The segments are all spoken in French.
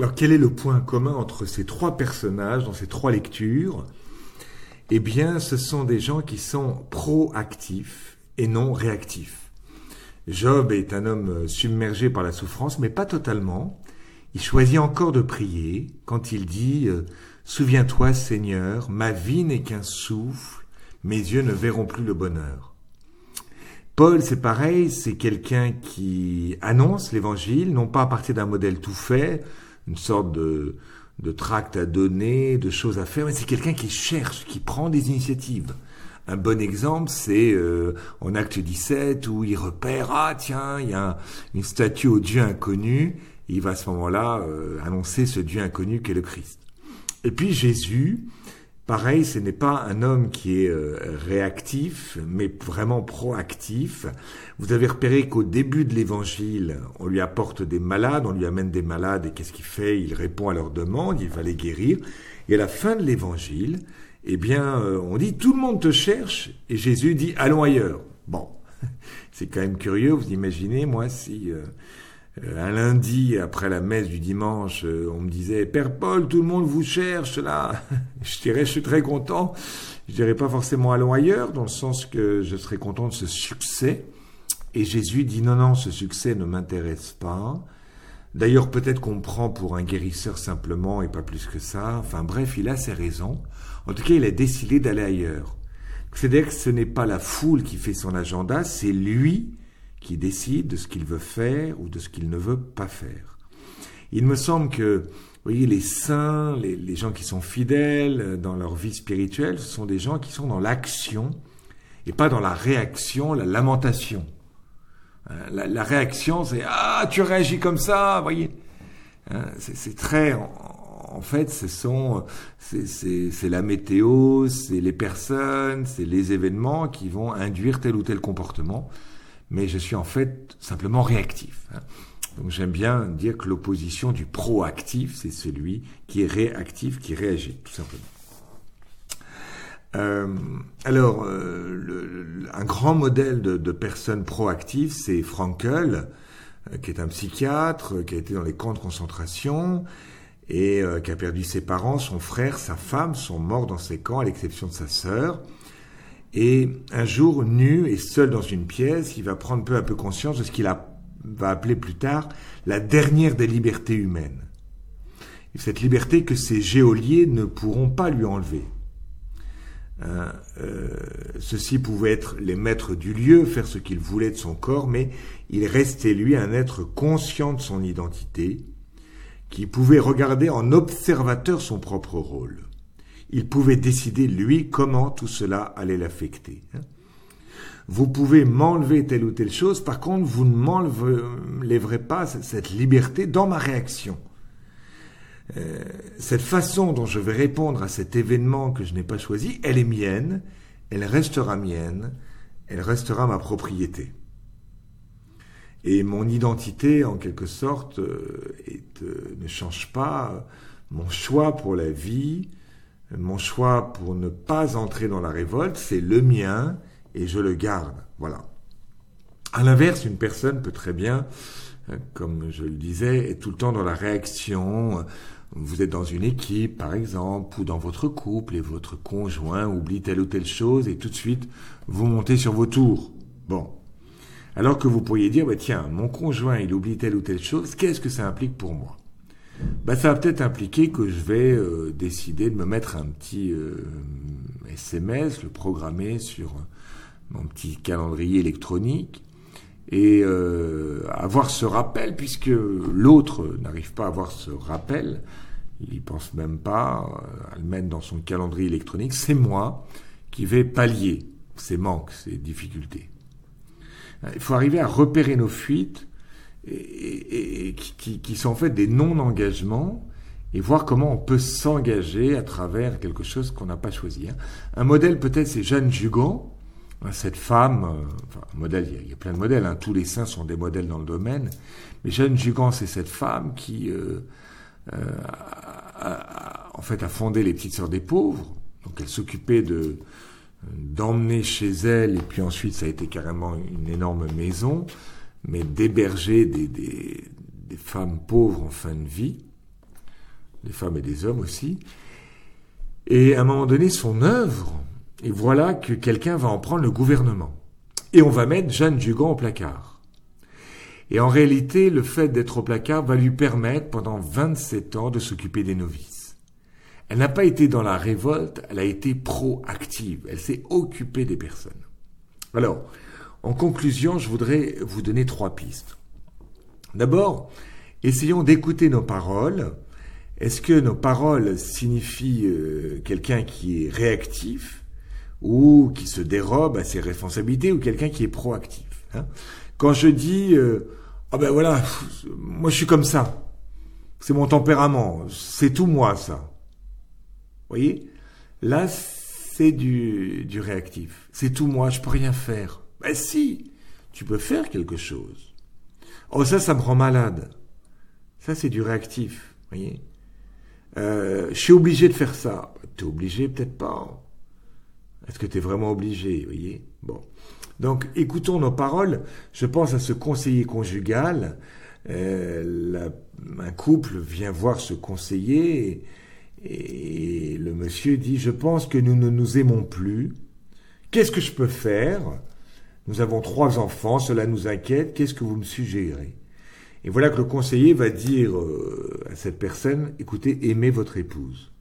Alors quel est le point commun entre ces trois personnages dans ces trois lectures? Eh bien, ce sont des gens qui sont proactifs et non réactifs. Job est un homme submergé par la souffrance, mais pas totalement. Il choisit encore de prier quand il dit euh, Souviens-toi, Seigneur, ma vie n'est qu'un souffle, mes yeux ne verront plus le bonheur. Paul, c'est pareil, c'est quelqu'un qui annonce l'évangile, non pas à partir d'un modèle tout fait, une sorte de, de tract à donner, de choses à faire, mais c'est quelqu'un qui cherche, qui prend des initiatives. Un bon exemple, c'est euh, en acte 17 où il repère, ah tiens, il y a une statue au Dieu inconnu, et il va à ce moment-là euh, annoncer ce Dieu inconnu qu'est le Christ. Et puis Jésus, Pareil, ce n'est pas un homme qui est euh, réactif, mais vraiment proactif. Vous avez repéré qu'au début de l'évangile, on lui apporte des malades, on lui amène des malades, et qu'est-ce qu'il fait? Il répond à leurs demandes, il va les guérir. Et à la fin de l'évangile, eh bien, euh, on dit tout le monde te cherche, et Jésus dit allons ailleurs. Bon, c'est quand même curieux. Vous imaginez, moi, si euh, un lundi, après la messe du dimanche, euh, on me disait Père Paul, tout le monde vous cherche là. je dirais, je suis très content. Je dirais pas forcément allons ailleurs, dans le sens que je serais content de ce succès. Et Jésus dit non, non, ce succès ne m'intéresse pas. D'ailleurs, peut-être qu'on me prend pour un guérisseur simplement et pas plus que ça. Enfin bref, il a ses raisons. En tout cas, il a décidé d'aller ailleurs. C'est-à-dire que ce n'est pas la foule qui fait son agenda, c'est lui qui décide de ce qu'il veut faire ou de ce qu'il ne veut pas faire. Il me semble que, vous voyez, les saints, les, gens qui sont fidèles dans leur vie spirituelle, ce sont des gens qui sont dans l'action et pas dans la réaction, la lamentation. Hein, la, réaction, c'est ah tu réagis comme ça, vous voyez. Hein, c'est très, en, fait, ce sont, c'est la météo, c'est les personnes, c'est les événements qui vont induire tel ou tel comportement mais je suis en fait simplement réactif. Hein. Donc j'aime bien dire que l'opposition du proactif, c'est celui qui est réactif, qui réagit, tout simplement. Euh, alors, euh, un grand modèle de, personne proactive, c'est Frankel, euh, qui est un psychiatre, qui a été dans les camps de concentration et qui a perdu ses parents, son frère, sa femme sont morts dans ces camps, à l'exception de sa sœur. Et un jour, nu et seul dans une pièce, il va prendre peu à peu conscience de ce qu'il va appeler plus tard la dernière des libertés humaines. Et cette liberté que ces géoliers ne pourront pas lui enlever. Hein, euh, ceux-ci pouvaient être les maîtres du lieu, faire ce qu'il voulait de son corps, mais il restait lui un être conscient de son identité, qui pouvait regarder en observateur son propre rôle il pouvait décider, lui, comment tout cela allait l'affecter. Hein. Vous pouvez m'enlever telle ou telle chose, par contre, vous ne m'enlèverez pas cette liberté dans ma réaction. Euh, cette façon dont je vais répondre à cet événement que je n'ai pas choisi, elle est mienne, elle restera mienne, elle restera ma propriété. Et mon identité, en quelque sorte, euh, euh, ne change pas. Mon choix pour la vie, mon choix pour ne pas entrer dans la révolte, c'est le mien et je le garde. Voilà. À l'inverse, une personne peut très bien, euh, comme je le disais, être tout le temps dans la réaction. Vous êtes dans une équipe, par exemple, ou dans votre couple, et votre conjoint oublie telle ou telle chose, et tout de suite, vous montez sur vos tours. Bon. Alors que vous pourriez dire, bah, tiens, mon conjoint, il oublie telle ou telle chose, qu'est-ce que ça implique pour moi? Bah, ça va peut-être impliquer que je vais euh, décider de me mettre un petit SMS, euh, le programmer sur mon petit calendrier électronique et euh, avoir ce rappel puisque l'autre n'arrive pas à avoir ce rappel, il y pense même pas à le mettre dans son calendrier électronique, c'est moi qui vais pallier ces manques, ces difficultés. Il faut arriver à repérer nos fuites et, qui, sont en fait des non-engagements et voir comment on peut s'engager à travers quelque chose qu'on n'a pas choisi. Hein. Un modèle peut-être c'est Jeanne Jugan, hein, cette femme, euh, enfin, modèle, il y, a, plein de modèles, hein, tous les saints sont des modèles dans le domaine, mais Jeanne Jugan c'est cette femme qui euh, euh, a, en fait a fondé les petites sœurs des pauvres, donc elle s'occupait de d'emmener chez elle et puis ensuite ça a été carrément une énorme maison mais d'héberger des, des, des, femmes pauvres en fin de vie. des femmes et des hommes aussi. Et à un moment donné, son œuvre, et voilà que quelqu'un va en prendre le gouvernement. Et on va mettre Jeanne Dugan au placard. Et en réalité, le fait d'être au placard va lui permettre pendant 27 ans de s'occuper des novices. Elle n'a pas été dans la révolte, elle a été proactive, elle s'est occupée des personnes. Alors, en conclusion, je voudrais vous donner trois pistes. D'abord, essayons d'écouter nos paroles. Est-ce que nos paroles signifient euh, quelqu'un qui est réactif ou qui se dérobe à ses responsabilités ou quelqu'un qui est proactif hein? Quand je dis euh, ah ben voilà, moi je suis comme ça, c'est mon tempérament, c'est tout moi ça. Vous voyez? Là, c'est du, du réactif. C'est tout moi, je peux rien faire. Ben si, tu peux faire quelque chose. Oh ça, ça me rend malade. Ça, c'est du réactif, voyez. Euh, je suis obligé de faire ça. T'es obligé, peut-être pas. Est-ce que tu es vraiment obligé, voyez Bon. Donc, écoutons nos paroles. Je pense à ce conseiller conjugal. Euh, un couple vient voir ce conseiller et le monsieur dit, je pense que nous ne nous aimons plus. Qu'est-ce que je peux faire? Nous avons trois enfants, cela nous inquiète. Qu'est-ce que vous me suggérez? Et voilà que le conseiller va dire euh, à cette personne, écoutez, aimez votre épouse.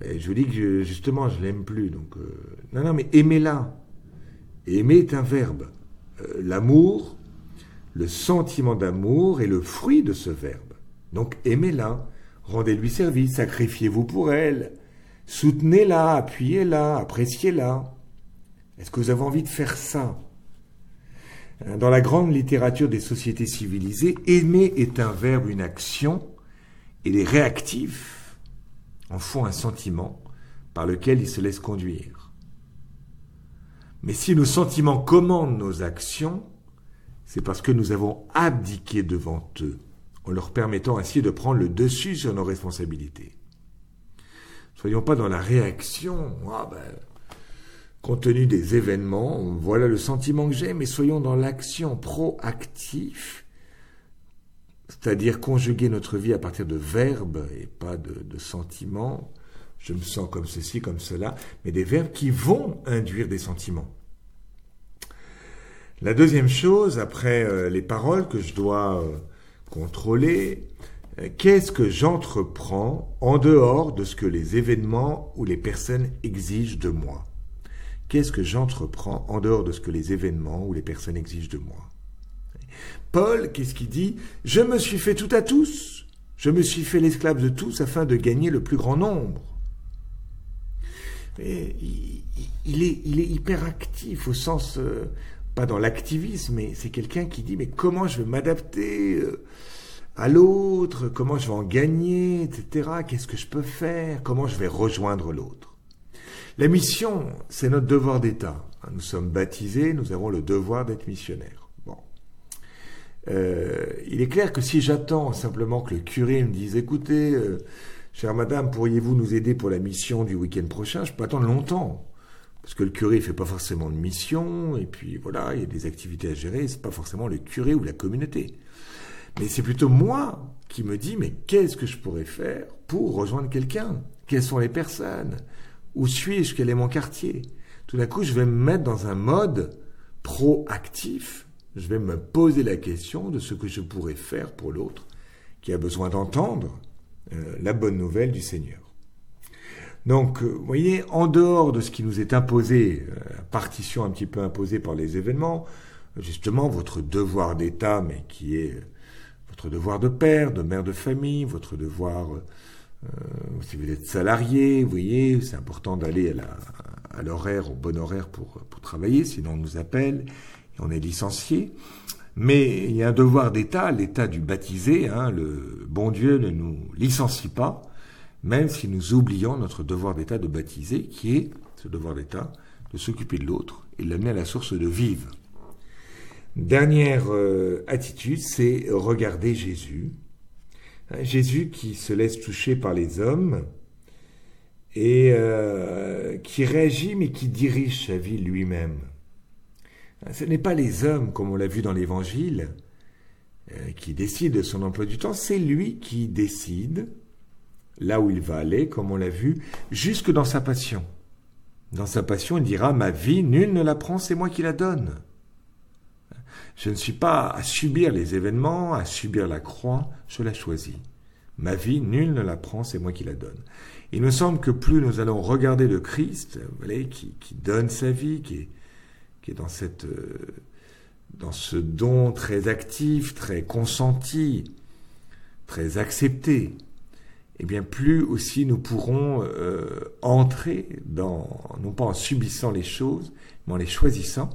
Mais je vous dis que justement, je l'aime plus. Donc, euh, non, non, mais aimez-la. Aimer est un verbe. Euh, l'amour, le sentiment d'amour est le fruit de ce verbe. Donc, aimez-la. Rendez-lui service, sacrifiez-vous pour elle. Soutenez-la, appuyez-la, appréciez-la. Est-ce que vous avez envie de faire ça? Dans la grande littérature des sociétés civilisées, aimer est un verbe, une action, et les réactifs en font un sentiment par lequel ils se laissent conduire. Mais si nos sentiments commandent nos actions, c'est parce que nous avons abdiqué devant eux, en leur permettant ainsi de prendre le dessus sur nos responsabilités. Soyons pas dans la réaction, ah ben, compte tenu des événements, voilà le sentiment que j'ai, mais soyons dans l'action proactive, c'est-à-dire conjuguer notre vie à partir de verbes et pas de, sentiments. Je me sens comme ceci, comme cela, mais des verbes qui vont induire des sentiments. La deuxième chose, après euh, les paroles que je dois euh, contrôler, euh, qu'est-ce que j'entreprends en dehors de ce que les événements ou les personnes exigent de moi? Qu'est-ce que j'entreprends en dehors de ce que les événements ou les personnes exigent de moi? Paul, qu'est-ce qu'il dit? Je me suis fait tout à tous. Je me suis fait l'esclave de tous afin de gagner le plus grand nombre. il, est, il, est, hyper actif au sens, euh, pas dans l'activisme, mais c'est quelqu'un qui dit, mais comment je vais m'adapter euh, à l'autre, comment je vais en gagner, etc. Qu'est-ce que je peux faire, comment je vais rejoindre l'autre? La mission, c'est notre devoir d'État. Nous sommes baptisés, nous avons le devoir d'être missionnaires. Bon. Euh, il est clair que si j'attends simplement que le curé me dise, écoutez, euh, chère madame, pourriez-vous nous aider pour la mission du week-end prochain? Je peux attendre longtemps. Parce que le curé ne fait pas forcément de mission, et puis voilà, il y a des activités à gérer, c'est pas forcément le curé ou la communauté. Mais c'est plutôt moi qui me dis, mais qu'est-ce que je pourrais faire pour rejoindre quelqu'un? Quelles sont les personnes? Où suis-je? Quel est mon quartier? Tout d'un coup, je vais me mettre dans un mode proactif. Je vais me poser la question de ce que je pourrais faire pour l'autre qui a besoin d'entendre euh, la bonne nouvelle du Seigneur. Donc, euh, vous voyez, en dehors de ce qui nous est imposé, euh, partition un petit peu imposée par les événements, justement votre devoir d'État, mais qui est votre devoir de père, de mère de famille, votre devoir si vous êtes salarié, vous voyez, c'est important d'aller à l'horaire, au bon horaire pour, travailler, sinon on nous appelle et on est licencié. Mais il y a un devoir d'État, l'État du baptisé, hein, le bon Dieu ne nous licencie pas, même si nous oublions notre devoir d'État de baptiser, qui est ce devoir d'État de s'occuper de l'autre et de l'amener à la source de vivre. Dernière euh, attitude, c'est regarder Jésus, Jésus qui se laisse toucher par les hommes et euh, qui réagit mais qui dirige sa vie lui-même. Ce n'est pas les hommes, comme on l'a vu dans l'Évangile, euh, qui décide de son emploi du temps, c'est lui qui décide là où il va aller, comme on l'a vu, jusque dans sa passion. Dans sa passion, il dira, ma vie, nul ne la prend, c'est moi qui la donne. Je ne suis pas à subir les événements, à subir la croix, je la choisis. Ma vie, nul ne la prend, c'est moi qui la donne. Il me semble que plus nous allons regarder le Christ, qui, donne sa vie, qui est, euh, dans ce don très actif, très consenti, très accepté, eh bien plus aussi nous pourrons euh, entrer dans, non pas en subissant les choses, mais en les choisissant,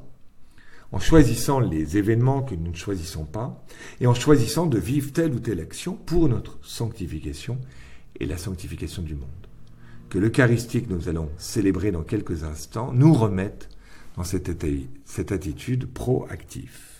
en choisissant les événements que nous ne choisissons pas, et en choisissant de vivre telle ou telle action pour notre sanctification et la sanctification du monde. Que l'Eucharistie que nous allons célébrer dans quelques instants nous remette dans cette, cette attitude proactive.